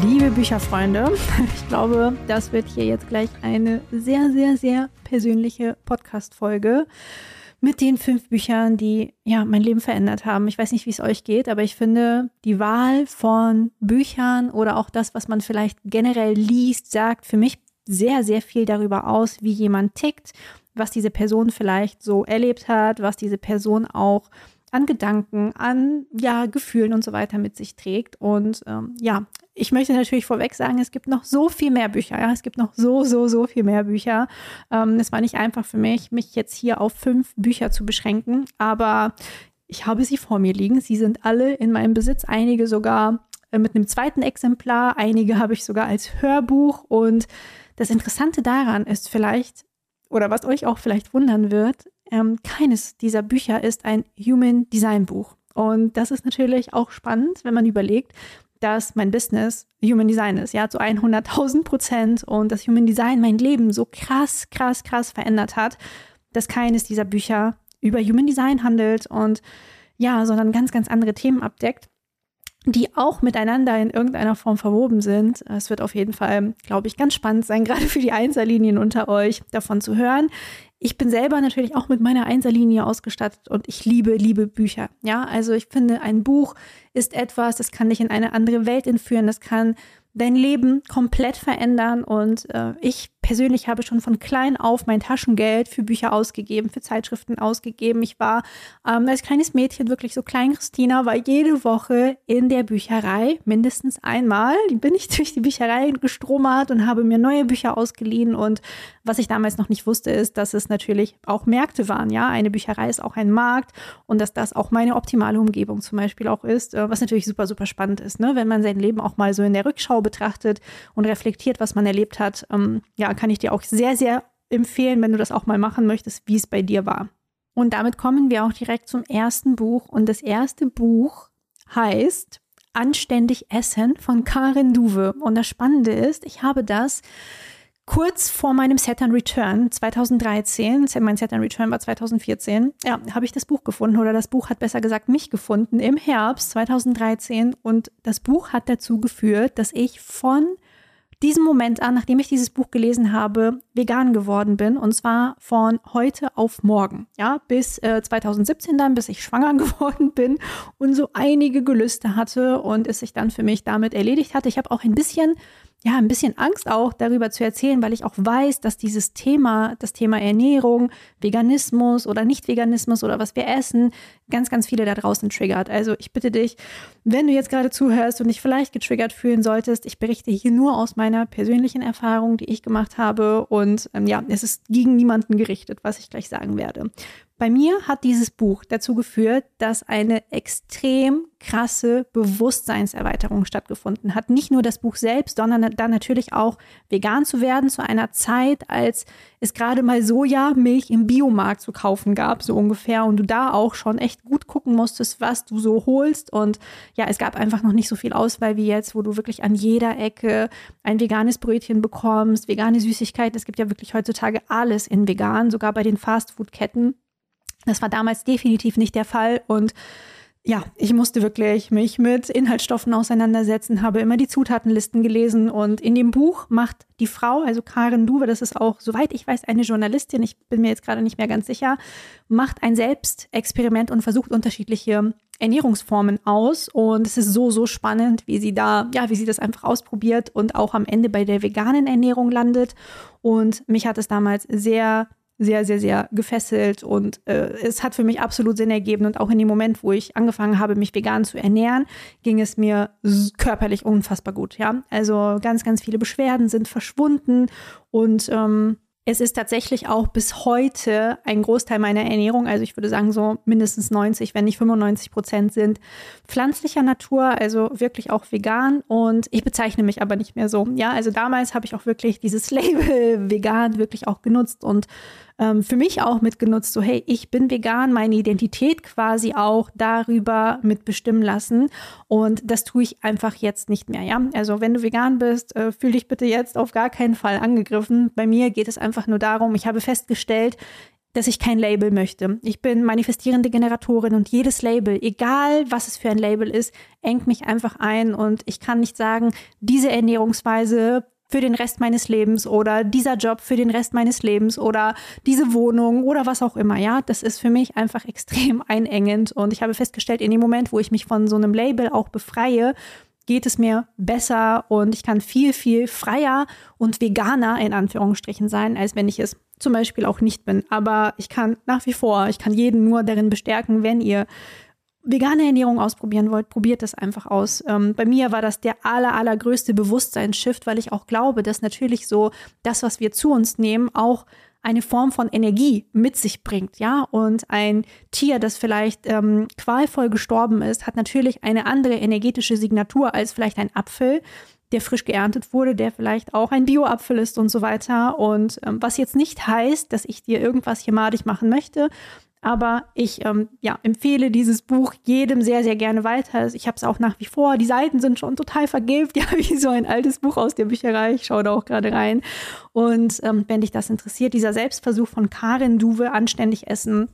Liebe Bücherfreunde, ich glaube, das wird hier jetzt gleich eine sehr, sehr, sehr persönliche Podcast-Folge mit den fünf Büchern, die ja mein Leben verändert haben. Ich weiß nicht, wie es euch geht, aber ich finde, die Wahl von Büchern oder auch das, was man vielleicht generell liest, sagt für mich sehr, sehr viel darüber aus, wie jemand tickt, was diese Person vielleicht so erlebt hat, was diese Person auch an Gedanken, an ja, Gefühlen und so weiter mit sich trägt. Und ähm, ja, ich möchte natürlich vorweg sagen, es gibt noch so viel mehr Bücher. Ja, es gibt noch so, so, so viel mehr Bücher. Ähm, es war nicht einfach für mich, mich jetzt hier auf fünf Bücher zu beschränken, aber ich habe sie vor mir liegen. Sie sind alle in meinem Besitz, einige sogar äh, mit einem zweiten Exemplar, einige habe ich sogar als Hörbuch. Und das Interessante daran ist vielleicht, oder was euch auch vielleicht wundern wird, ähm, keines dieser Bücher ist ein Human Design Buch. Und das ist natürlich auch spannend, wenn man überlegt, dass mein Business Human Design ist, ja, zu 100.000 Prozent und das Human Design mein Leben so krass, krass, krass verändert hat, dass keines dieser Bücher über Human Design handelt und ja, sondern ganz, ganz andere Themen abdeckt, die auch miteinander in irgendeiner Form verwoben sind. Es wird auf jeden Fall, glaube ich, ganz spannend sein, gerade für die Einserlinien unter euch davon zu hören. Ich bin selber natürlich auch mit meiner Einserlinie ausgestattet und ich liebe, liebe Bücher. Ja, also ich finde, ein Buch ist etwas, das kann dich in eine andere Welt entführen, das kann dein Leben komplett verändern. Und äh, ich persönlich habe schon von klein auf mein Taschengeld für Bücher ausgegeben, für Zeitschriften ausgegeben. Ich war ähm, als kleines Mädchen wirklich so klein Christina, war jede Woche in der Bücherei, mindestens einmal. Bin ich durch die Bücherei gestromert und habe mir neue Bücher ausgeliehen. Und was ich damals noch nicht wusste, ist, dass es natürlich auch Märkte waren. Ja, eine Bücherei ist auch ein Markt und dass das auch meine optimale Umgebung zum Beispiel auch ist, äh, was natürlich super, super spannend ist, ne? wenn man sein Leben auch mal so in der Rückschau betrachtet und reflektiert, was man erlebt hat, ähm, ja, kann ich dir auch sehr, sehr empfehlen, wenn du das auch mal machen möchtest, wie es bei dir war. Und damit kommen wir auch direkt zum ersten Buch. Und das erste Buch heißt Anständig Essen von Karin Duwe. Und das Spannende ist, ich habe das kurz vor meinem and Return 2013, mein and Return war 2014, ja, habe ich das Buch gefunden oder das Buch hat besser gesagt mich gefunden im Herbst 2013 und das Buch hat dazu geführt, dass ich von diesem Moment an, nachdem ich dieses Buch gelesen habe, vegan geworden bin. Und zwar von heute auf morgen. Ja, bis äh, 2017 dann, bis ich schwanger geworden bin und so einige Gelüste hatte und es sich dann für mich damit erledigt hatte. Ich habe auch ein bisschen ja, ein bisschen Angst auch darüber zu erzählen, weil ich auch weiß, dass dieses Thema, das Thema Ernährung, Veganismus oder Nicht-Veganismus oder was wir essen, ganz, ganz viele da draußen triggert. Also ich bitte dich, wenn du jetzt gerade zuhörst und dich vielleicht getriggert fühlen solltest, ich berichte hier nur aus meiner persönlichen Erfahrung, die ich gemacht habe. Und ähm, ja, es ist gegen niemanden gerichtet, was ich gleich sagen werde. Bei mir hat dieses Buch dazu geführt, dass eine extrem krasse Bewusstseinserweiterung stattgefunden hat. Nicht nur das Buch selbst, sondern dann natürlich auch vegan zu werden zu einer Zeit, als es gerade mal Sojamilch im Biomarkt zu kaufen gab, so ungefähr, und du da auch schon echt gut gucken musstest, was du so holst. Und ja, es gab einfach noch nicht so viel Auswahl wie jetzt, wo du wirklich an jeder Ecke ein veganes Brötchen bekommst, vegane Süßigkeiten. Es gibt ja wirklich heutzutage alles in vegan, sogar bei den Fastfood-Ketten. Das war damals definitiv nicht der Fall und ja, ich musste wirklich mich mit Inhaltsstoffen auseinandersetzen, habe immer die Zutatenlisten gelesen und in dem Buch macht die Frau, also Karen Duwe, das ist auch, soweit ich weiß, eine Journalistin, ich bin mir jetzt gerade nicht mehr ganz sicher, macht ein Selbstexperiment und versucht unterschiedliche Ernährungsformen aus und es ist so, so spannend, wie sie da, ja, wie sie das einfach ausprobiert und auch am Ende bei der veganen Ernährung landet und mich hat es damals sehr sehr, sehr, sehr gefesselt und äh, es hat für mich absolut Sinn ergeben. Und auch in dem Moment, wo ich angefangen habe, mich vegan zu ernähren, ging es mir körperlich unfassbar gut. Ja, also ganz, ganz viele Beschwerden sind verschwunden und ähm, es ist tatsächlich auch bis heute ein Großteil meiner Ernährung, also ich würde sagen so mindestens 90, wenn nicht 95 Prozent sind pflanzlicher Natur, also wirklich auch vegan und ich bezeichne mich aber nicht mehr so. Ja, also damals habe ich auch wirklich dieses Label vegan wirklich auch genutzt und ähm, für mich auch mitgenutzt, so hey, ich bin vegan, meine Identität quasi auch darüber mitbestimmen lassen und das tue ich einfach jetzt nicht mehr, ja. Also wenn du vegan bist, äh, fühl dich bitte jetzt auf gar keinen Fall angegriffen. Bei mir geht es einfach nur darum, ich habe festgestellt, dass ich kein Label möchte. Ich bin manifestierende Generatorin und jedes Label, egal was es für ein Label ist, engt mich einfach ein und ich kann nicht sagen, diese Ernährungsweise für den Rest meines Lebens oder dieser Job für den Rest meines Lebens oder diese Wohnung oder was auch immer. Ja, das ist für mich einfach extrem einengend und ich habe festgestellt, in dem Moment, wo ich mich von so einem Label auch befreie, geht es mir besser und ich kann viel, viel freier und veganer in Anführungsstrichen sein, als wenn ich es zum Beispiel auch nicht bin. Aber ich kann nach wie vor, ich kann jeden nur darin bestärken, wenn ihr vegane Ernährung ausprobieren wollt, probiert das einfach aus. Ähm, bei mir war das der aller, allergrößte Bewusstseinsshift, weil ich auch glaube, dass natürlich so das, was wir zu uns nehmen, auch eine Form von Energie mit sich bringt, ja. Und ein Tier, das vielleicht ähm, qualvoll gestorben ist, hat natürlich eine andere energetische Signatur als vielleicht ein Apfel, der frisch geerntet wurde, der vielleicht auch ein Bio-Apfel ist und so weiter. Und ähm, was jetzt nicht heißt, dass ich dir irgendwas hier madig machen möchte, aber ich ähm, ja, empfehle dieses Buch jedem sehr, sehr gerne weiter. Ich habe es auch nach wie vor. Die Seiten sind schon total vergilbt, ja, wie so ein altes Buch aus der Bücherei. Ich schaue da auch gerade rein. Und ähm, wenn dich das interessiert, dieser Selbstversuch von Karin Duwe, anständig essen,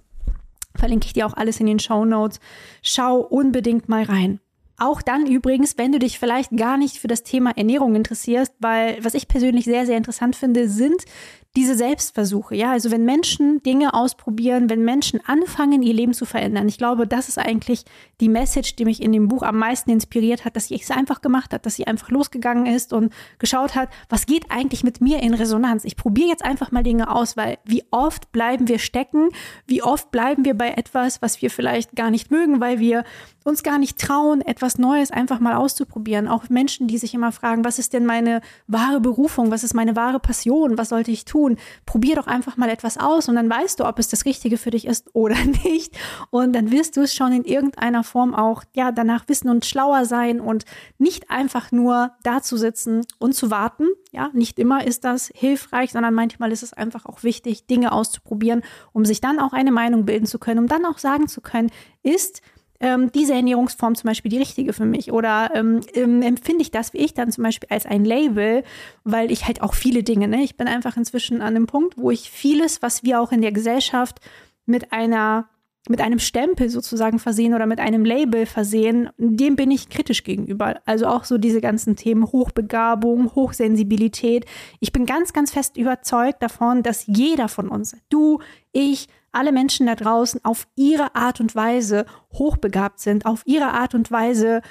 verlinke ich dir auch alles in den Show Notes. Schau unbedingt mal rein. Auch dann übrigens, wenn du dich vielleicht gar nicht für das Thema Ernährung interessierst, weil was ich persönlich sehr, sehr interessant finde, sind diese Selbstversuche, ja, also wenn Menschen Dinge ausprobieren, wenn Menschen anfangen, ihr Leben zu verändern. Ich glaube, das ist eigentlich die Message, die mich in dem Buch am meisten inspiriert hat, dass sie es einfach gemacht hat, dass sie einfach losgegangen ist und geschaut hat, was geht eigentlich mit mir in Resonanz. Ich probiere jetzt einfach mal Dinge aus, weil wie oft bleiben wir stecken, wie oft bleiben wir bei etwas, was wir vielleicht gar nicht mögen, weil wir uns gar nicht trauen, etwas Neues einfach mal auszuprobieren. Auch Menschen, die sich immer fragen, was ist denn meine wahre Berufung, was ist meine wahre Passion, was sollte ich tun? Probier doch einfach mal etwas aus und dann weißt du, ob es das Richtige für dich ist oder nicht. Und dann wirst du es schon in irgendeiner Form auch ja danach wissen und schlauer sein und nicht einfach nur da zu sitzen und zu warten. Ja, nicht immer ist das hilfreich, sondern manchmal ist es einfach auch wichtig, Dinge auszuprobieren, um sich dann auch eine Meinung bilden zu können, um dann auch sagen zu können, ist ähm, diese Ernährungsform zum Beispiel die richtige für mich? Oder ähm, ähm, empfinde ich das wie ich dann zum Beispiel als ein Label, weil ich halt auch viele Dinge, ne? Ich bin einfach inzwischen an einem Punkt, wo ich vieles, was wir auch in der Gesellschaft mit einer mit einem Stempel sozusagen versehen oder mit einem Label versehen, dem bin ich kritisch gegenüber. Also auch so diese ganzen Themen Hochbegabung, Hochsensibilität. Ich bin ganz, ganz fest überzeugt davon, dass jeder von uns, du, ich, alle Menschen da draußen auf ihre Art und Weise hochbegabt sind, auf ihre Art und Weise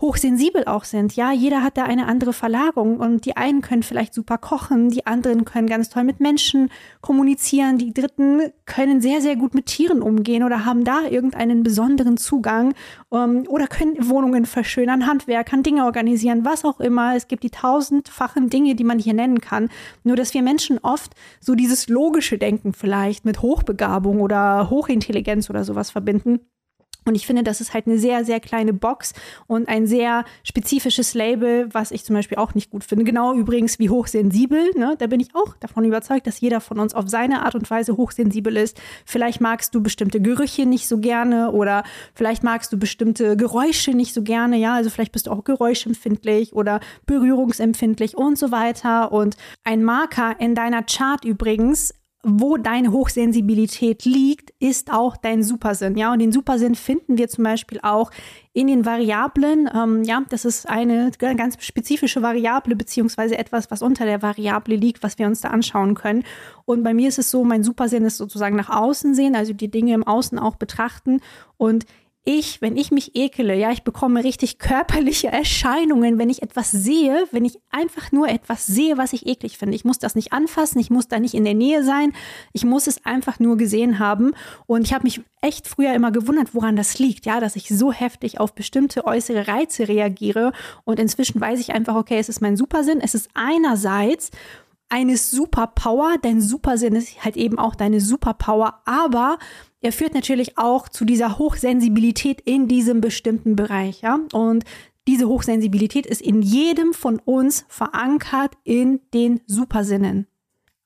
hochsensibel auch sind. Ja, jeder hat da eine andere Verlagerung und die einen können vielleicht super kochen, die anderen können ganz toll mit Menschen kommunizieren, die dritten können sehr, sehr gut mit Tieren umgehen oder haben da irgendeinen besonderen Zugang ähm, oder können Wohnungen verschönern, Handwerkern, Dinge organisieren, was auch immer. Es gibt die tausendfachen Dinge, die man hier nennen kann. Nur, dass wir Menschen oft so dieses logische Denken vielleicht mit Hochbegabung oder Hochintelligenz oder sowas verbinden und ich finde, das ist halt eine sehr, sehr kleine Box und ein sehr spezifisches Label, was ich zum Beispiel auch nicht gut finde. Genau übrigens wie hochsensibel. Ne? Da bin ich auch davon überzeugt, dass jeder von uns auf seine Art und Weise hochsensibel ist. Vielleicht magst du bestimmte Gerüche nicht so gerne oder vielleicht magst du bestimmte Geräusche nicht so gerne. Ja, also vielleicht bist du auch geräuschempfindlich oder berührungsempfindlich und so weiter. Und ein Marker in deiner Chart übrigens wo deine Hochsensibilität liegt, ist auch dein Supersinn. Ja, und den Supersinn finden wir zum Beispiel auch in den Variablen. Ähm, ja, das ist eine ganz spezifische Variable beziehungsweise etwas, was unter der Variable liegt, was wir uns da anschauen können. Und bei mir ist es so, mein Supersinn ist sozusagen nach außen sehen, also die Dinge im Außen auch betrachten und ich, wenn ich mich ekele, ja, ich bekomme richtig körperliche Erscheinungen, wenn ich etwas sehe, wenn ich einfach nur etwas sehe, was ich eklig finde. Ich muss das nicht anfassen, ich muss da nicht in der Nähe sein, ich muss es einfach nur gesehen haben. Und ich habe mich echt früher immer gewundert, woran das liegt, ja, dass ich so heftig auf bestimmte äußere Reize reagiere. Und inzwischen weiß ich einfach, okay, es ist mein Supersinn. Es ist einerseits eine Superpower. Dein Supersinn ist halt eben auch deine Superpower, aber er führt natürlich auch zu dieser Hochsensibilität in diesem bestimmten Bereich, ja. Und diese Hochsensibilität ist in jedem von uns verankert in den Supersinnen.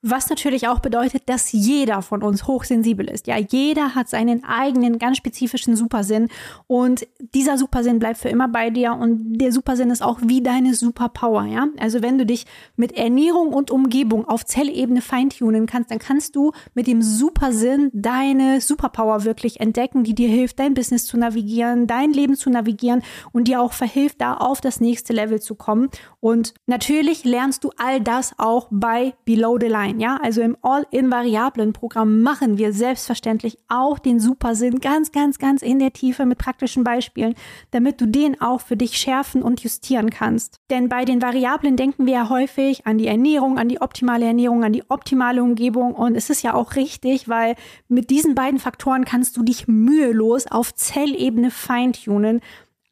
Was natürlich auch bedeutet, dass jeder von uns hochsensibel ist. Ja, jeder hat seinen eigenen ganz spezifischen Supersinn und dieser Supersinn bleibt für immer bei dir und der Supersinn ist auch wie deine Superpower. Ja, also wenn du dich mit Ernährung und Umgebung auf Zellebene feintunen kannst, dann kannst du mit dem Supersinn deine Superpower wirklich entdecken, die dir hilft, dein Business zu navigieren, dein Leben zu navigieren und dir auch verhilft, da auf das nächste Level zu kommen. Und natürlich lernst du all das auch bei Below the Line sein. Ja, also im All-in-Variablen-Programm machen wir selbstverständlich auch den Supersinn ganz, ganz, ganz in der Tiefe mit praktischen Beispielen, damit du den auch für dich schärfen und justieren kannst. Denn bei den Variablen denken wir ja häufig an die Ernährung, an die optimale Ernährung, an die optimale Umgebung und es ist ja auch richtig, weil mit diesen beiden Faktoren kannst du dich mühelos auf Zellebene feintunen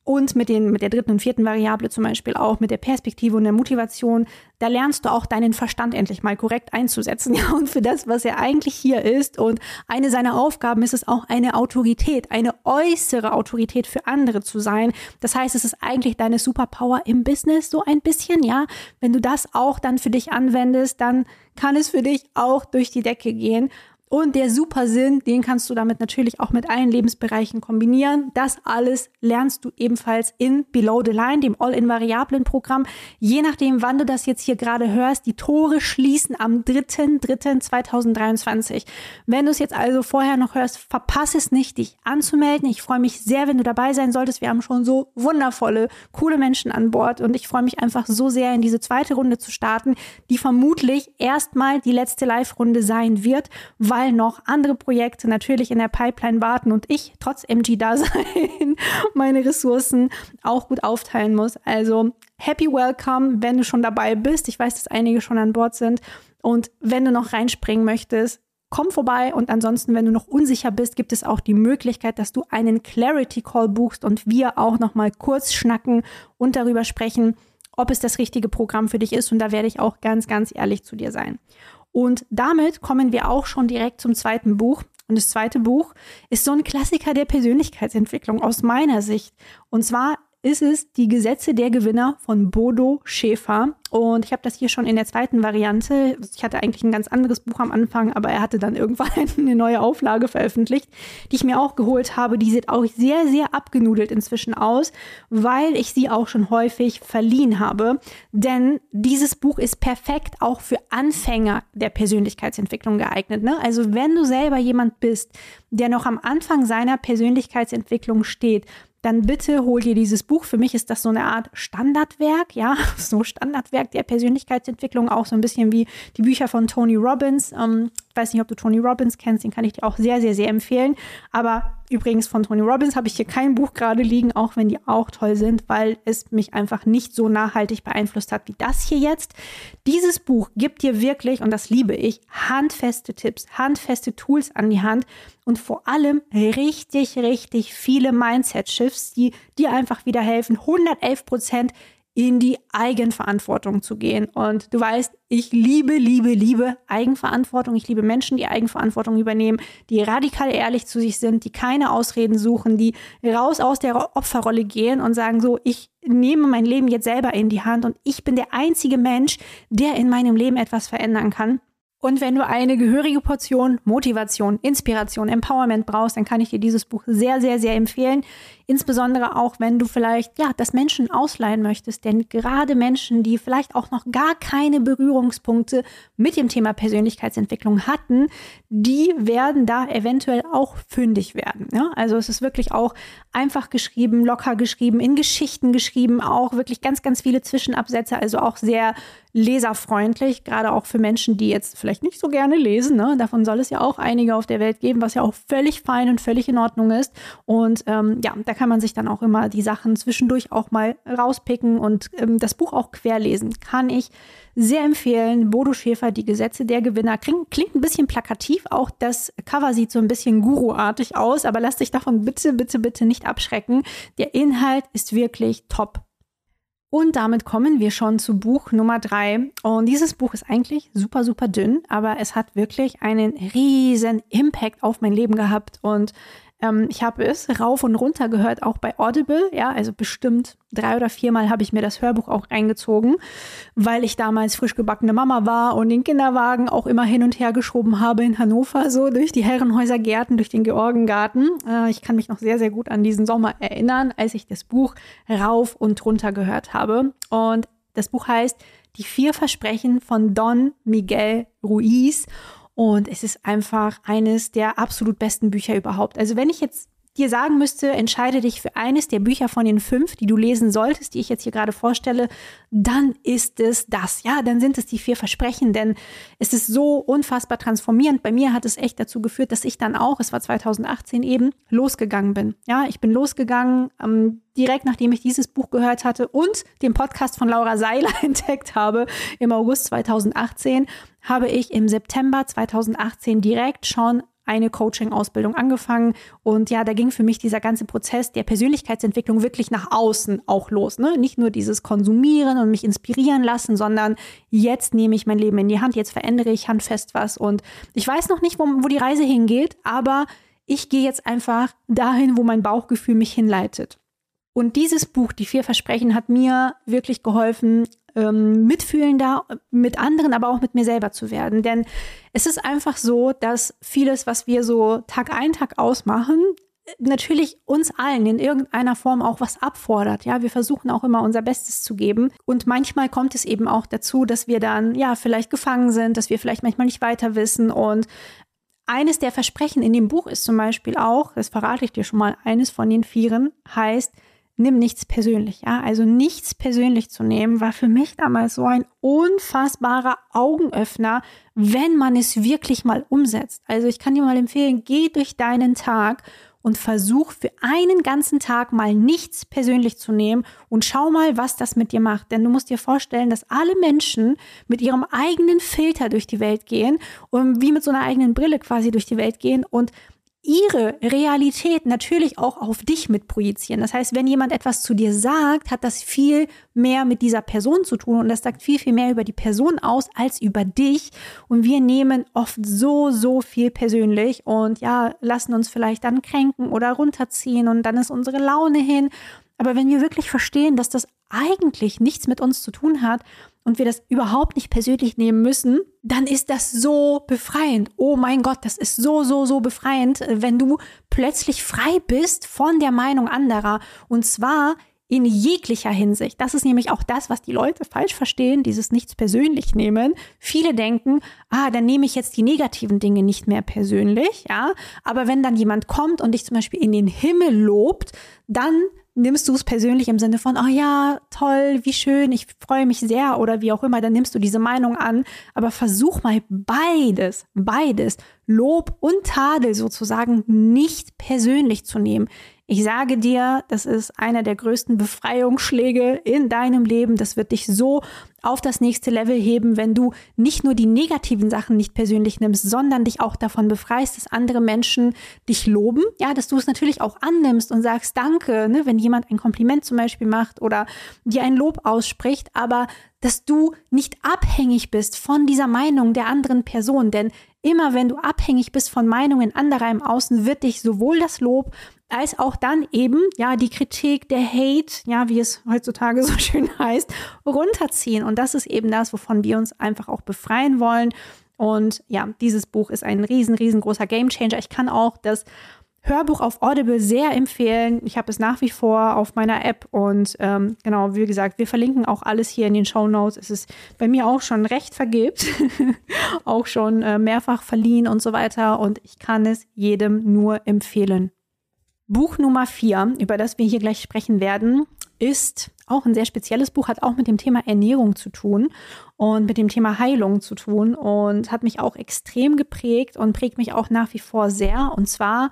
und mit, den, mit der dritten und vierten Variable zum Beispiel auch, mit der Perspektive und der Motivation, da lernst du auch deinen Verstand endlich mal korrekt einzusetzen. Ja, und für das, was er eigentlich hier ist. Und eine seiner Aufgaben ist es auch, eine Autorität, eine äußere Autorität für andere zu sein. Das heißt, es ist eigentlich deine Superpower im Business so ein bisschen, ja. Wenn du das auch dann für dich anwendest, dann kann es für dich auch durch die Decke gehen. Und der Supersinn, den kannst du damit natürlich auch mit allen Lebensbereichen kombinieren. Das alles lernst du ebenfalls in Below the Line, dem All-in-Variablen-Programm. Je nachdem, wann du das jetzt hier gerade hörst, die Tore schließen am 3.3.2023. Wenn du es jetzt also vorher noch hörst, verpasse es nicht, dich anzumelden. Ich freue mich sehr, wenn du dabei sein solltest. Wir haben schon so wundervolle, coole Menschen an Bord und ich freue mich einfach so sehr, in diese zweite Runde zu starten, die vermutlich erstmal die letzte Live-Runde sein wird, weil weil noch andere Projekte natürlich in der Pipeline warten und ich trotz MG-Dasein meine Ressourcen auch gut aufteilen muss. Also happy welcome, wenn du schon dabei bist. Ich weiß, dass einige schon an Bord sind. Und wenn du noch reinspringen möchtest, komm vorbei und ansonsten, wenn du noch unsicher bist, gibt es auch die Möglichkeit, dass du einen Clarity Call buchst und wir auch noch mal kurz schnacken und darüber sprechen, ob es das richtige Programm für dich ist und da werde ich auch ganz ganz ehrlich zu dir sein. Und damit kommen wir auch schon direkt zum zweiten Buch. Und das zweite Buch ist so ein Klassiker der Persönlichkeitsentwicklung aus meiner Sicht. Und zwar ist es die Gesetze der Gewinner von Bodo Schäfer. Und ich habe das hier schon in der zweiten Variante. Ich hatte eigentlich ein ganz anderes Buch am Anfang, aber er hatte dann irgendwann eine neue Auflage veröffentlicht, die ich mir auch geholt habe. Die sieht auch sehr, sehr abgenudelt inzwischen aus, weil ich sie auch schon häufig verliehen habe. Denn dieses Buch ist perfekt auch für Anfänger der Persönlichkeitsentwicklung geeignet. Ne? Also wenn du selber jemand bist, der noch am Anfang seiner Persönlichkeitsentwicklung steht, dann bitte hol dir dieses Buch. Für mich ist das so eine Art Standardwerk, ja, so Standardwerk der Persönlichkeitsentwicklung, auch so ein bisschen wie die Bücher von Tony Robbins. Ähm, weiß nicht, ob du Tony Robbins kennst, den kann ich dir auch sehr, sehr, sehr empfehlen. Aber übrigens von Tony Robbins habe ich hier kein Buch gerade liegen, auch wenn die auch toll sind, weil es mich einfach nicht so nachhaltig beeinflusst hat wie das hier jetzt. Dieses Buch gibt dir wirklich, und das liebe ich, handfeste Tipps, handfeste Tools an die Hand und vor allem richtig, richtig viele Mindset-Shifts, die dir einfach wieder helfen, 111 Prozent in die Eigenverantwortung zu gehen. Und du weißt, ich liebe, liebe, liebe Eigenverantwortung. Ich liebe Menschen, die Eigenverantwortung übernehmen, die radikal ehrlich zu sich sind, die keine Ausreden suchen, die raus aus der Opferrolle gehen und sagen so, ich nehme mein Leben jetzt selber in die Hand und ich bin der einzige Mensch, der in meinem Leben etwas verändern kann. Und wenn du eine gehörige Portion Motivation, Inspiration, Empowerment brauchst, dann kann ich dir dieses Buch sehr, sehr, sehr empfehlen. Insbesondere auch, wenn du vielleicht, ja, das Menschen ausleihen möchtest. Denn gerade Menschen, die vielleicht auch noch gar keine Berührungspunkte mit dem Thema Persönlichkeitsentwicklung hatten, die werden da eventuell auch fündig werden. Ja? Also es ist wirklich auch einfach geschrieben, locker geschrieben, in Geschichten geschrieben, auch wirklich ganz, ganz viele Zwischenabsätze, also auch sehr leserfreundlich, gerade auch für Menschen, die jetzt vielleicht nicht so gerne lesen. Ne? Davon soll es ja auch einige auf der Welt geben, was ja auch völlig fein und völlig in Ordnung ist. Und ähm, ja, da kann man sich dann auch immer die Sachen zwischendurch auch mal rauspicken und ähm, das Buch auch querlesen. Kann ich sehr empfehlen. Bodo Schäfer, die Gesetze der Gewinner. Klingt, klingt ein bisschen plakativ. Auch das Cover sieht so ein bisschen guruartig aus, aber lass dich davon bitte, bitte, bitte nicht abschrecken. Der Inhalt ist wirklich top. Und damit kommen wir schon zu Buch Nummer drei. Und dieses Buch ist eigentlich super, super dünn, aber es hat wirklich einen riesen Impact auf mein Leben gehabt. Und ähm, ich habe es rauf und runter gehört, auch bei Audible. Ja, also bestimmt drei oder viermal habe ich mir das Hörbuch auch reingezogen, weil ich damals frisch gebackene Mama war und den Kinderwagen auch immer hin und her geschoben habe in Hannover, so durch die Herrenhäusergärten, durch den Georgengarten. Äh, ich kann mich noch sehr, sehr gut an diesen Sommer erinnern, als ich das Buch rauf und runter gehört habe. Und das Buch heißt Die vier Versprechen von Don Miguel Ruiz. Und es ist einfach eines der absolut besten Bücher überhaupt. Also wenn ich jetzt dir sagen müsste, entscheide dich für eines der Bücher von den fünf, die du lesen solltest, die ich jetzt hier gerade vorstelle, dann ist es das. Ja, dann sind es die vier Versprechen, denn es ist so unfassbar transformierend. Bei mir hat es echt dazu geführt, dass ich dann auch, es war 2018 eben, losgegangen bin. Ja, ich bin losgegangen, ähm, direkt nachdem ich dieses Buch gehört hatte und den Podcast von Laura Seiler entdeckt habe im August 2018, habe ich im September 2018 direkt schon eine Coaching-Ausbildung angefangen. Und ja, da ging für mich dieser ganze Prozess der Persönlichkeitsentwicklung wirklich nach außen auch los. Ne? Nicht nur dieses Konsumieren und mich inspirieren lassen, sondern jetzt nehme ich mein Leben in die Hand, jetzt verändere ich handfest was. Und ich weiß noch nicht, wo, wo die Reise hingeht, aber ich gehe jetzt einfach dahin, wo mein Bauchgefühl mich hinleitet. Und dieses Buch, Die vier Versprechen, hat mir wirklich geholfen, ähm, mitfühlender mit anderen, aber auch mit mir selber zu werden. Denn es ist einfach so, dass vieles, was wir so Tag ein, Tag ausmachen, natürlich uns allen in irgendeiner Form auch was abfordert. Ja, wir versuchen auch immer unser Bestes zu geben. Und manchmal kommt es eben auch dazu, dass wir dann, ja, vielleicht gefangen sind, dass wir vielleicht manchmal nicht weiter wissen. Und eines der Versprechen in dem Buch ist zum Beispiel auch, das verrate ich dir schon mal, eines von den Vieren heißt, nimm nichts persönlich, ja. Also nichts persönlich zu nehmen, war für mich damals so ein unfassbarer Augenöffner, wenn man es wirklich mal umsetzt. Also ich kann dir mal empfehlen, geh durch deinen Tag und versuch für einen ganzen Tag mal nichts persönlich zu nehmen und schau mal, was das mit dir macht. Denn du musst dir vorstellen, dass alle Menschen mit ihrem eigenen Filter durch die Welt gehen und wie mit so einer eigenen Brille quasi durch die Welt gehen und ihre Realität natürlich auch auf dich mit projizieren. Das heißt, wenn jemand etwas zu dir sagt, hat das viel mehr mit dieser Person zu tun und das sagt viel, viel mehr über die Person aus als über dich. Und wir nehmen oft so, so viel persönlich und ja, lassen uns vielleicht dann kränken oder runterziehen und dann ist unsere Laune hin. Aber wenn wir wirklich verstehen, dass das eigentlich nichts mit uns zu tun hat und wir das überhaupt nicht persönlich nehmen müssen, dann ist das so befreiend. Oh mein Gott, das ist so, so, so befreiend, wenn du plötzlich frei bist von der Meinung anderer. Und zwar in jeglicher Hinsicht. Das ist nämlich auch das, was die Leute falsch verstehen, dieses nichts persönlich nehmen. Viele denken, ah, dann nehme ich jetzt die negativen Dinge nicht mehr persönlich, ja. Aber wenn dann jemand kommt und dich zum Beispiel in den Himmel lobt, dann nimmst du es persönlich im Sinne von, oh ja, toll, wie schön, ich freue mich sehr oder wie auch immer, dann nimmst du diese Meinung an. Aber versuch mal beides, beides, Lob und Tadel sozusagen nicht persönlich zu nehmen. Ich sage dir, das ist einer der größten Befreiungsschläge in deinem Leben. Das wird dich so auf das nächste Level heben, wenn du nicht nur die negativen Sachen nicht persönlich nimmst, sondern dich auch davon befreist, dass andere Menschen dich loben. Ja, dass du es natürlich auch annimmst und sagst Danke, ne, wenn jemand ein Kompliment zum Beispiel macht oder dir ein Lob ausspricht, aber dass du nicht abhängig bist von dieser Meinung der anderen Person. Denn immer wenn du abhängig bist von Meinungen anderer im Außen, wird dich sowohl das Lob als auch dann eben, ja, die Kritik, der Hate, ja, wie es heutzutage so schön heißt, runterziehen. Und das ist eben das, wovon wir uns einfach auch befreien wollen. Und ja, dieses Buch ist ein riesen, riesengroßer Gamechanger. Ich kann auch das Hörbuch auf Audible sehr empfehlen. Ich habe es nach wie vor auf meiner App und ähm, genau, wie gesagt, wir verlinken auch alles hier in den Show Notes. Es ist bei mir auch schon recht vergibt, auch schon äh, mehrfach verliehen und so weiter und ich kann es jedem nur empfehlen. Buch Nummer vier, über das wir hier gleich sprechen werden, ist auch ein sehr spezielles Buch, hat auch mit dem Thema Ernährung zu tun und mit dem Thema Heilung zu tun und hat mich auch extrem geprägt und prägt mich auch nach wie vor sehr. Und zwar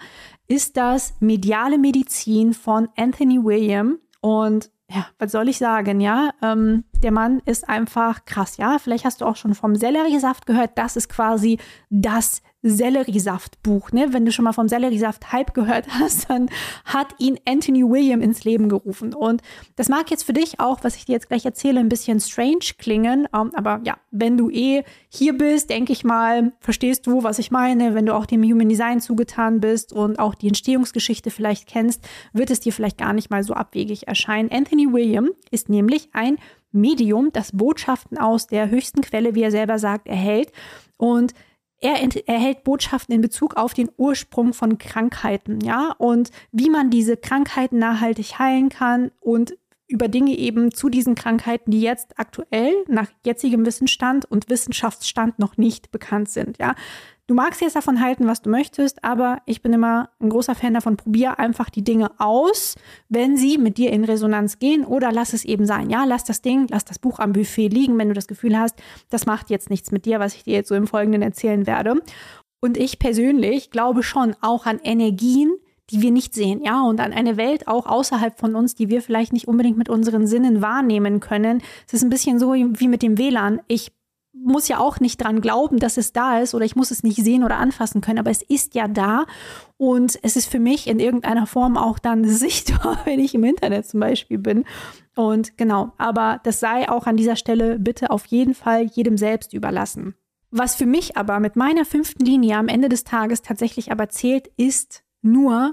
ist das Mediale Medizin von Anthony William. Und ja, was soll ich sagen, ja? Ähm, der Mann ist einfach krass, ja. Vielleicht hast du auch schon vom Selleriesaft gehört. Das ist quasi das Selleriesaft-Buch. Ne? Wenn du schon mal vom Selleriesaft-Hype gehört hast, dann hat ihn Anthony William ins Leben gerufen. Und das mag jetzt für dich auch, was ich dir jetzt gleich erzähle, ein bisschen strange klingen. Um, ähm, aber ja, wenn du eh hier bist, denke ich mal, verstehst du, was ich meine. Wenn du auch dem Human Design zugetan bist und auch die Entstehungsgeschichte vielleicht kennst, wird es dir vielleicht gar nicht mal so abwegig erscheinen. Anthony William ist nämlich ein Medium, das Botschaften aus der höchsten Quelle, wie er selber sagt, erhält. Und er erhält Botschaften in Bezug auf den Ursprung von Krankheiten, ja, und wie man diese Krankheiten nachhaltig heilen kann und über Dinge eben zu diesen Krankheiten, die jetzt aktuell nach jetzigem Wissensstand und Wissenschaftsstand noch nicht bekannt sind, ja. Du magst jetzt davon halten, was du möchtest, aber ich bin immer ein großer Fan davon, probier einfach die Dinge aus, wenn sie mit dir in Resonanz gehen oder lass es eben sein. Ja, lass das Ding, lass das Buch am Buffet liegen, wenn du das Gefühl hast, das macht jetzt nichts mit dir, was ich dir jetzt so im Folgenden erzählen werde. Und ich persönlich glaube schon auch an Energien, die wir nicht sehen, ja, und an eine Welt auch außerhalb von uns, die wir vielleicht nicht unbedingt mit unseren Sinnen wahrnehmen können. Es ist ein bisschen so wie mit dem WLAN. Ich muss ja auch nicht dran glauben, dass es da ist oder ich muss es nicht sehen oder anfassen können, aber es ist ja da und es ist für mich in irgendeiner Form auch dann sichtbar, wenn ich im Internet zum Beispiel bin. Und genau, aber das sei auch an dieser Stelle bitte auf jeden Fall jedem selbst überlassen. Was für mich aber mit meiner fünften Linie am Ende des Tages tatsächlich aber zählt, ist nur,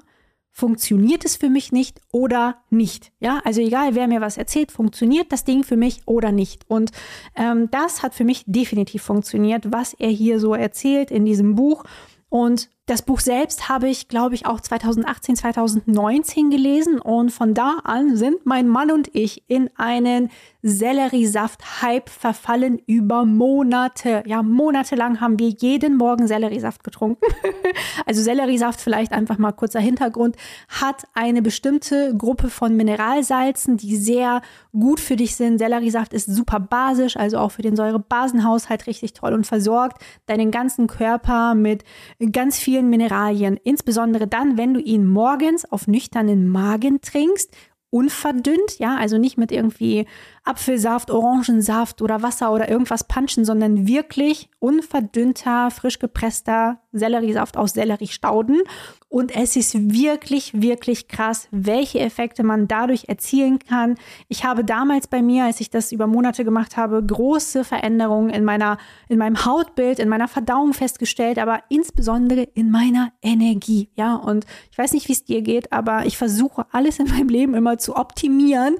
funktioniert es für mich nicht oder nicht. Ja, also egal, wer mir was erzählt, funktioniert das Ding für mich oder nicht. Und ähm, das hat für mich definitiv funktioniert, was er hier so erzählt in diesem Buch. Und das Buch selbst habe ich, glaube ich, auch 2018, 2019 gelesen und von da an sind mein Mann und ich in einen Selleriesaft-Hype verfallen über Monate. Ja, monatelang haben wir jeden Morgen Selleriesaft getrunken. also Selleriesaft, vielleicht einfach mal kurzer Hintergrund, hat eine bestimmte Gruppe von Mineralsalzen, die sehr gut für dich sind. Selleriesaft ist super basisch, also auch für den Säurebasenhaushalt richtig toll und versorgt deinen ganzen Körper mit ganz viel vielen Mineralien, insbesondere dann, wenn du ihn morgens auf nüchternen Magen trinkst, unverdünnt, ja, also nicht mit irgendwie Apfelsaft, Orangensaft oder Wasser oder irgendwas punchen, sondern wirklich unverdünnter, frisch gepresster Selleriesaft aus Selleriestauden. Und es ist wirklich, wirklich krass, welche Effekte man dadurch erzielen kann. Ich habe damals bei mir, als ich das über Monate gemacht habe, große Veränderungen in meiner, in meinem Hautbild, in meiner Verdauung festgestellt, aber insbesondere in meiner Energie. Ja, und ich weiß nicht, wie es dir geht, aber ich versuche alles in meinem Leben immer zu optimieren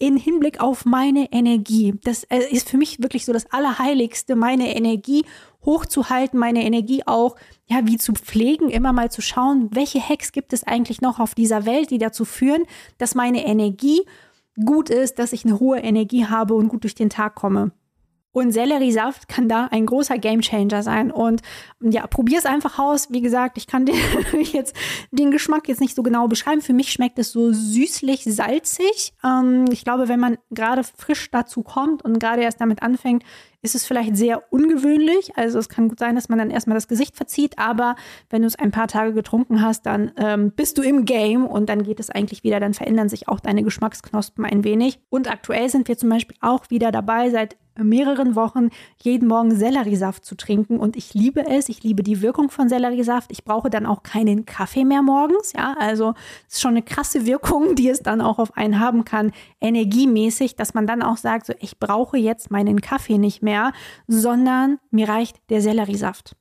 in Hinblick auf meine Energie. Das äh, ist für mich wirklich so das Allerheiligste, meine Energie hochzuhalten, meine Energie auch, ja, wie zu pflegen, immer mal zu schauen, welche Hacks gibt es eigentlich noch auf dieser Welt, die dazu führen, dass meine Energie gut ist, dass ich eine hohe Energie habe und gut durch den Tag komme. Und Selleriesaft kann da ein großer Gamechanger sein. Und ja, probier es einfach aus. Wie gesagt, ich kann dir jetzt den Geschmack jetzt nicht so genau beschreiben. Für mich schmeckt es so süßlich, salzig. Ähm, ich glaube, wenn man gerade frisch dazu kommt und gerade erst damit anfängt, ist es vielleicht sehr ungewöhnlich. Also es kann gut sein, dass man dann erstmal das Gesicht verzieht, aber wenn du es ein paar Tage getrunken hast, dann ähm, bist du im Game und dann geht es eigentlich wieder, dann verändern sich auch deine Geschmacksknospen ein wenig. Und aktuell sind wir zum Beispiel auch wieder dabei, seit mehreren Wochen jeden Morgen Selleriesaft zu trinken und ich liebe es. Ich liebe die Wirkung von Selleriesaft. Ich brauche dann auch keinen Kaffee mehr morgens. Ja, also es ist schon eine krasse Wirkung, die es dann auch auf einen haben kann, energiemäßig, dass man dann auch sagt, so ich brauche jetzt meinen Kaffee nicht mehr, sondern mir reicht der Selleriesaft.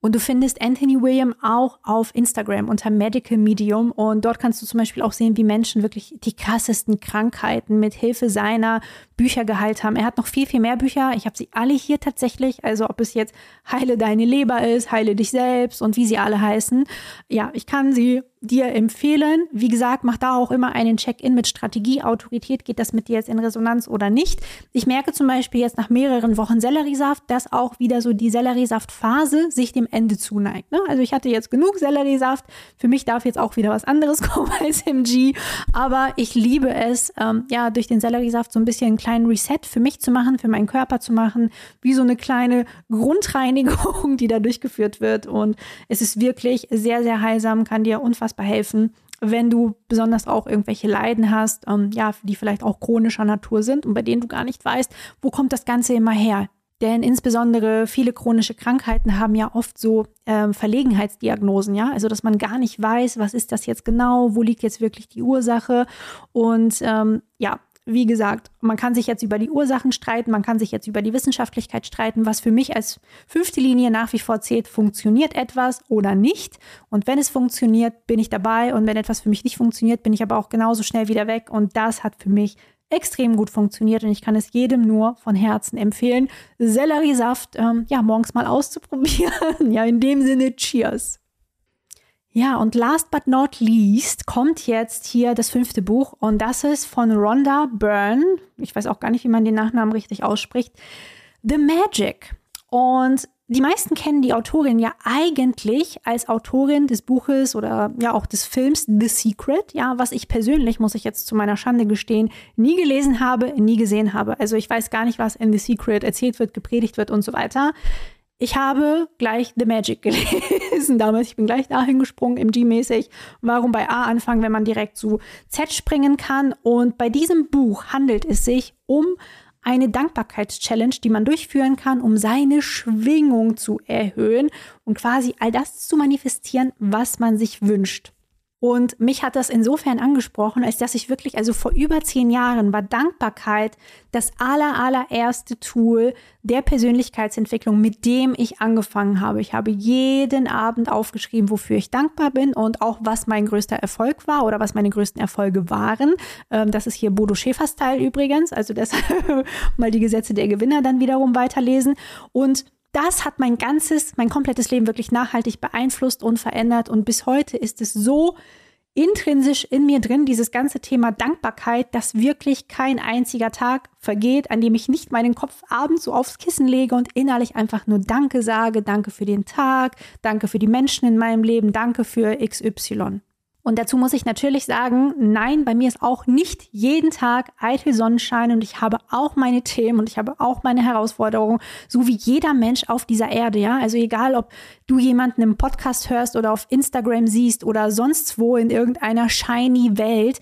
Und du findest Anthony William auch auf Instagram unter Medical Medium. Und dort kannst du zum Beispiel auch sehen, wie Menschen wirklich die krassesten Krankheiten mit Hilfe seiner Bücher geheilt haben. Er hat noch viel, viel mehr Bücher. Ich habe sie alle hier tatsächlich. Also ob es jetzt Heile deine Leber ist, Heile dich selbst und wie sie alle heißen. Ja, ich kann sie dir empfehlen. Wie gesagt, mach da auch immer einen Check-in mit Strategie, Autorität. Geht das mit dir jetzt in Resonanz oder nicht? Ich merke zum Beispiel jetzt nach mehreren Wochen Selleriesaft, dass auch wieder so die Selleriesaftphase sich dem Ende zuneigt. Ne? Also ich hatte jetzt genug Selleriesaft. Für mich darf jetzt auch wieder was anderes kommen als MG. Aber ich liebe es, ähm, ja, durch den Selleriesaft so ein bisschen einen kleinen Reset für mich zu machen, für meinen Körper zu machen, wie so eine kleine Grundreinigung, die da durchgeführt wird. Und es ist wirklich sehr, sehr heilsam, kann dir unfassbar helfen. wenn du besonders auch irgendwelche Leiden hast, ähm, ja, die vielleicht auch chronischer Natur sind und bei denen du gar nicht weißt, wo kommt das Ganze immer her. Denn insbesondere viele chronische Krankheiten haben ja oft so ähm, Verlegenheitsdiagnosen, ja, also dass man gar nicht weiß, was ist das jetzt genau, wo liegt jetzt wirklich die Ursache. Und ähm, ja, wie gesagt, man kann sich jetzt über die Ursachen streiten, man kann sich jetzt über die Wissenschaftlichkeit streiten, was für mich als fünfte Linie nach wie vor zählt, funktioniert etwas oder nicht. Und wenn es funktioniert, bin ich dabei. Und wenn etwas für mich nicht funktioniert, bin ich aber auch genauso schnell wieder weg. Und das hat für mich extrem gut funktioniert und ich kann es jedem nur von Herzen empfehlen, Selleriesaft ähm, ja morgens mal auszuprobieren. ja, in dem Sinne, Cheers. Ja, und last but not least kommt jetzt hier das fünfte Buch und das ist von Rhonda Byrne. Ich weiß auch gar nicht, wie man den Nachnamen richtig ausspricht. The Magic. Und die meisten kennen die Autorin ja eigentlich als Autorin des Buches oder ja auch des Films The Secret, ja, was ich persönlich, muss ich jetzt zu meiner Schande gestehen, nie gelesen habe, nie gesehen habe. Also ich weiß gar nicht, was in The Secret erzählt wird, gepredigt wird und so weiter. Ich habe gleich The Magic gelesen damals. Ich bin gleich dahin gesprungen, MG-mäßig. Warum bei A anfangen, wenn man direkt zu Z springen kann? Und bei diesem Buch handelt es sich um eine Dankbarkeitschallenge, die man durchführen kann, um seine Schwingung zu erhöhen und quasi all das zu manifestieren, was man sich wünscht. Und mich hat das insofern angesprochen, als dass ich wirklich, also vor über zehn Jahren war Dankbarkeit das aller, allererste Tool der Persönlichkeitsentwicklung, mit dem ich angefangen habe. Ich habe jeden Abend aufgeschrieben, wofür ich dankbar bin und auch was mein größter Erfolg war oder was meine größten Erfolge waren. Ähm, das ist hier Bodo Schäfer-Style übrigens, also deshalb mal die Gesetze der Gewinner dann wiederum weiterlesen. Und das hat mein ganzes, mein komplettes Leben wirklich nachhaltig beeinflusst und verändert. Und bis heute ist es so intrinsisch in mir drin, dieses ganze Thema Dankbarkeit, dass wirklich kein einziger Tag vergeht, an dem ich nicht meinen Kopf abends so aufs Kissen lege und innerlich einfach nur Danke sage. Danke für den Tag, danke für die Menschen in meinem Leben, danke für XY. Und dazu muss ich natürlich sagen, nein, bei mir ist auch nicht jeden Tag eitel Sonnenschein und ich habe auch meine Themen und ich habe auch meine Herausforderungen, so wie jeder Mensch auf dieser Erde, ja. Also egal, ob du jemanden im Podcast hörst oder auf Instagram siehst oder sonst wo in irgendeiner shiny Welt,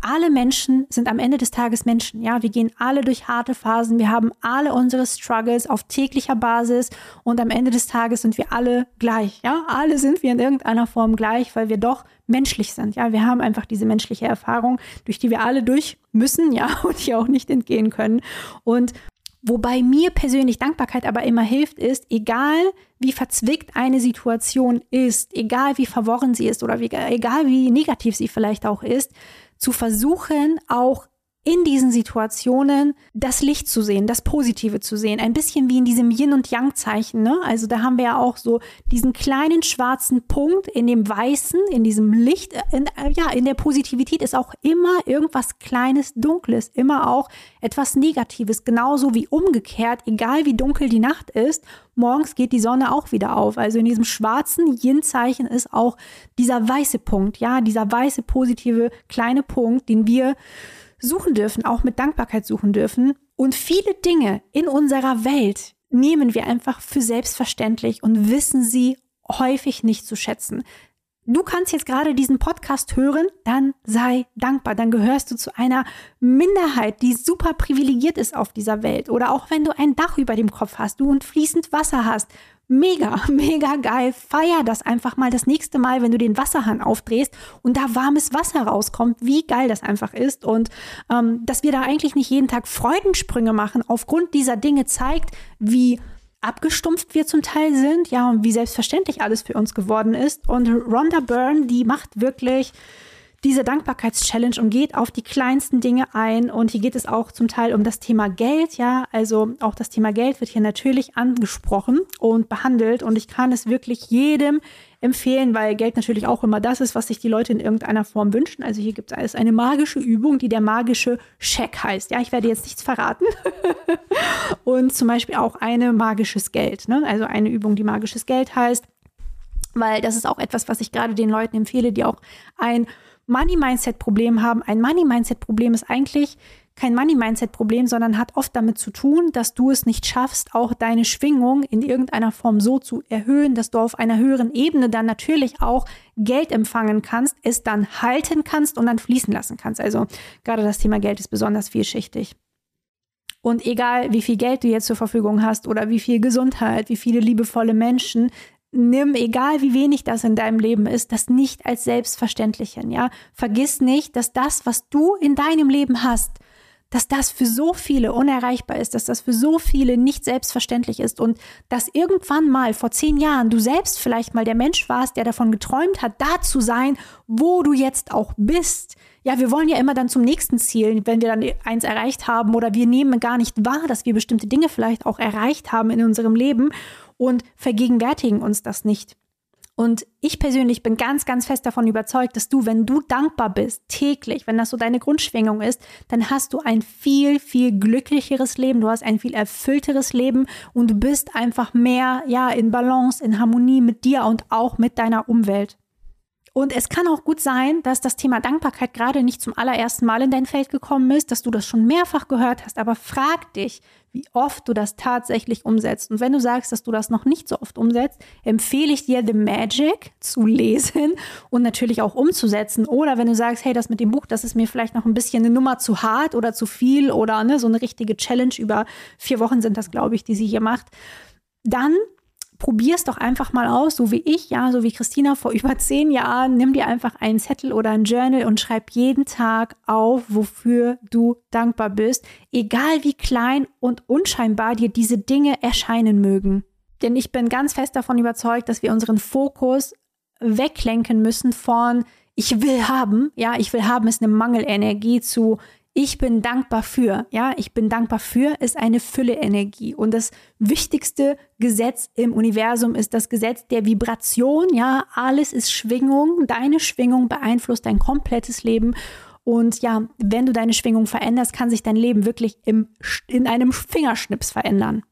alle Menschen sind am Ende des Tages Menschen. Ja, wir gehen alle durch harte Phasen. Wir haben alle unsere Struggles auf täglicher Basis und am Ende des Tages sind wir alle gleich. Ja, alle sind wir in irgendeiner Form gleich, weil wir doch menschlich sind. Ja, wir haben einfach diese menschliche Erfahrung, durch die wir alle durch müssen, ja, und die auch nicht entgehen können. Und Wobei mir persönlich Dankbarkeit aber immer hilft, ist, egal wie verzwickt eine Situation ist, egal wie verworren sie ist oder wie, egal wie negativ sie vielleicht auch ist, zu versuchen, auch in diesen Situationen das Licht zu sehen, das Positive zu sehen. Ein bisschen wie in diesem Yin- und Yang-Zeichen. Ne? Also da haben wir ja auch so diesen kleinen schwarzen Punkt in dem Weißen, in diesem Licht. In, ja, in der Positivität ist auch immer irgendwas Kleines, Dunkles, immer auch etwas Negatives. Genauso wie umgekehrt, egal wie dunkel die Nacht ist, morgens geht die Sonne auch wieder auf. Also in diesem schwarzen Yin-Zeichen ist auch dieser weiße Punkt, ja, dieser weiße, positive, kleine Punkt, den wir suchen dürfen, auch mit Dankbarkeit suchen dürfen. Und viele Dinge in unserer Welt nehmen wir einfach für selbstverständlich und wissen sie häufig nicht zu schätzen. Du kannst jetzt gerade diesen Podcast hören, dann sei dankbar. Dann gehörst du zu einer Minderheit, die super privilegiert ist auf dieser Welt. Oder auch wenn du ein Dach über dem Kopf hast, du und fließend Wasser hast, mega, mega geil. Feier das einfach mal das nächste Mal, wenn du den Wasserhahn aufdrehst und da warmes Wasser rauskommt, wie geil das einfach ist. Und ähm, dass wir da eigentlich nicht jeden Tag Freudensprünge machen aufgrund dieser Dinge zeigt, wie abgestumpft wir zum Teil sind, ja, und wie selbstverständlich alles für uns geworden ist. Und Rhonda Byrne, die macht wirklich diese Dankbarkeitschallenge und geht auf die kleinsten Dinge ein. Und hier geht es auch zum Teil um das Thema Geld, ja. Also auch das Thema Geld wird hier natürlich angesprochen und behandelt. Und ich kann es wirklich jedem empfehlen, weil Geld natürlich auch immer das ist, was sich die Leute in irgendeiner Form wünschen. Also hier gibt es eine magische Übung, die der magische Scheck heißt. Ja, ich werde jetzt nichts verraten. und zum Beispiel auch eine magisches Geld. Ne? Also eine Übung, die magisches Geld heißt. Weil das ist auch etwas, was ich gerade den Leuten empfehle, die auch ein Money-Mindset-Problem haben. Ein Money-Mindset-Problem ist eigentlich kein Money-Mindset-Problem, sondern hat oft damit zu tun, dass du es nicht schaffst, auch deine Schwingung in irgendeiner Form so zu erhöhen, dass du auf einer höheren Ebene dann natürlich auch Geld empfangen kannst, es dann halten kannst und dann fließen lassen kannst. Also gerade das Thema Geld ist besonders vielschichtig. Und egal, wie viel Geld du jetzt zur Verfügung hast oder wie viel Gesundheit, wie viele liebevolle Menschen, nimm, egal wie wenig das in deinem Leben ist, das nicht als selbstverständlich hin, ja. Vergiss nicht, dass das, was du in deinem Leben hast, dass das für so viele unerreichbar ist, dass das für so viele nicht selbstverständlich ist und dass irgendwann mal vor zehn Jahren du selbst vielleicht mal der Mensch warst, der davon geträumt hat, da zu sein, wo du jetzt auch bist. Ja, wir wollen ja immer dann zum nächsten Ziel, wenn wir dann eins erreicht haben oder wir nehmen gar nicht wahr, dass wir bestimmte Dinge vielleicht auch erreicht haben in unserem Leben und vergegenwärtigen uns das nicht. Und ich persönlich bin ganz, ganz fest davon überzeugt, dass du, wenn du dankbar bist, täglich, wenn das so deine Grundschwingung ist, dann hast du ein viel, viel glücklicheres Leben, du hast ein viel erfüllteres Leben und du bist einfach mehr, ja, in Balance, in Harmonie mit dir und auch mit deiner Umwelt. Und es kann auch gut sein, dass das Thema Dankbarkeit gerade nicht zum allerersten Mal in dein Feld gekommen ist, dass du das schon mehrfach gehört hast, aber frag dich, wie oft du das tatsächlich umsetzt. Und wenn du sagst, dass du das noch nicht so oft umsetzt, empfehle ich dir, The Magic zu lesen und natürlich auch umzusetzen. Oder wenn du sagst, hey, das mit dem Buch, das ist mir vielleicht noch ein bisschen eine Nummer zu hart oder zu viel oder ne, so eine richtige Challenge über vier Wochen sind das, glaube ich, die sie hier macht, dann probier es doch einfach mal aus, so wie ich, ja, so wie Christina vor über zehn Jahren. Nimm dir einfach einen Zettel oder ein Journal und schreib jeden Tag auf, wofür du dankbar bist, egal wie klein und unscheinbar dir diese Dinge erscheinen mögen. Denn ich bin ganz fest davon überzeugt, dass wir unseren Fokus weglenken müssen von ich will haben, ja, ich will haben ist eine Mangelenergie zu ich bin dankbar für, ja, ich bin dankbar für ist eine Fülle-Energie. Und das wichtigste Gesetz im Universum ist das Gesetz der Vibration, ja, alles ist Schwingung, deine Schwingung beeinflusst dein komplettes Leben. Und ja, wenn du deine Schwingung veränderst, kann sich dein Leben wirklich im, in einem Fingerschnips verändern.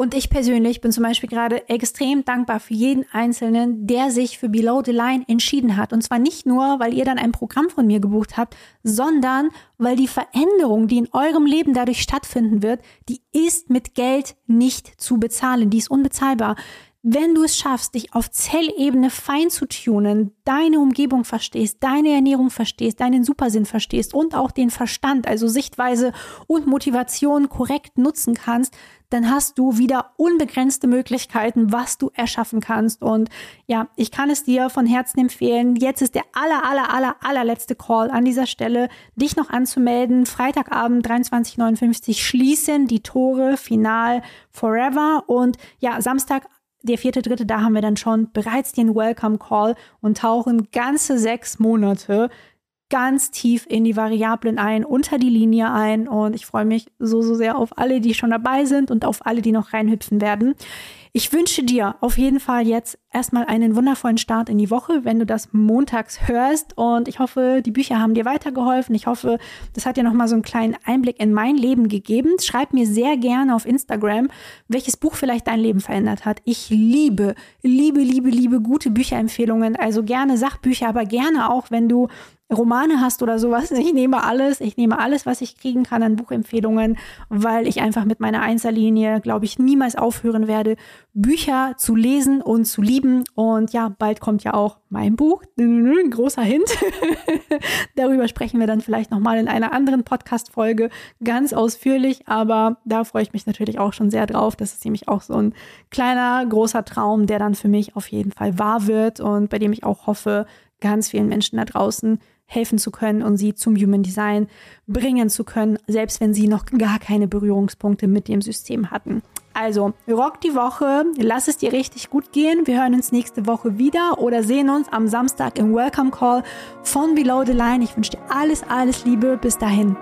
Und ich persönlich bin zum Beispiel gerade extrem dankbar für jeden Einzelnen, der sich für Below the Line entschieden hat. Und zwar nicht nur, weil ihr dann ein Programm von mir gebucht habt, sondern weil die Veränderung, die in eurem Leben dadurch stattfinden wird, die ist mit Geld nicht zu bezahlen. Die ist unbezahlbar. Wenn du es schaffst, dich auf Zellebene fein zu tunen, deine Umgebung verstehst, deine Ernährung verstehst, deinen Supersinn verstehst und auch den Verstand, also Sichtweise und Motivation korrekt nutzen kannst, dann hast du wieder unbegrenzte Möglichkeiten, was du erschaffen kannst. Und ja, ich kann es dir von Herzen empfehlen. Jetzt ist der aller, aller, aller, allerletzte Call an dieser Stelle, dich noch anzumelden. Freitagabend 23.59 schließen die Tore final forever. Und ja, Samstag der vierte, dritte, da haben wir dann schon bereits den Welcome Call und tauchen ganze sechs Monate ganz tief in die Variablen ein, unter die Linie ein. Und ich freue mich so, so sehr auf alle, die schon dabei sind und auf alle, die noch reinhüpfen werden. Ich wünsche dir auf jeden Fall jetzt erstmal einen wundervollen Start in die Woche, wenn du das montags hörst. Und ich hoffe, die Bücher haben dir weitergeholfen. Ich hoffe, das hat dir nochmal so einen kleinen Einblick in mein Leben gegeben. Schreib mir sehr gerne auf Instagram, welches Buch vielleicht dein Leben verändert hat. Ich liebe, liebe, liebe, liebe gute Bücherempfehlungen. Also gerne Sachbücher, aber gerne auch, wenn du Romane hast oder sowas. Ich nehme alles, ich nehme alles, was ich kriegen kann an Buchempfehlungen, weil ich einfach mit meiner Einserlinie, glaube ich, niemals aufhören werde, Bücher zu lesen und zu lieben. Und ja, bald kommt ja auch mein Buch, ein großer Hint. Darüber sprechen wir dann vielleicht nochmal in einer anderen Podcast-Folge ganz ausführlich, aber da freue ich mich natürlich auch schon sehr drauf. Das ist nämlich auch so ein kleiner, großer Traum, der dann für mich auf jeden Fall wahr wird und bei dem ich auch hoffe, ganz vielen Menschen da draußen helfen zu können und sie zum Human Design bringen zu können, selbst wenn sie noch gar keine Berührungspunkte mit dem System hatten. Also, rock die Woche, lass es dir richtig gut gehen. Wir hören uns nächste Woche wieder oder sehen uns am Samstag im Welcome Call von Below the Line. Ich wünsche dir alles, alles Liebe. Bis dahin.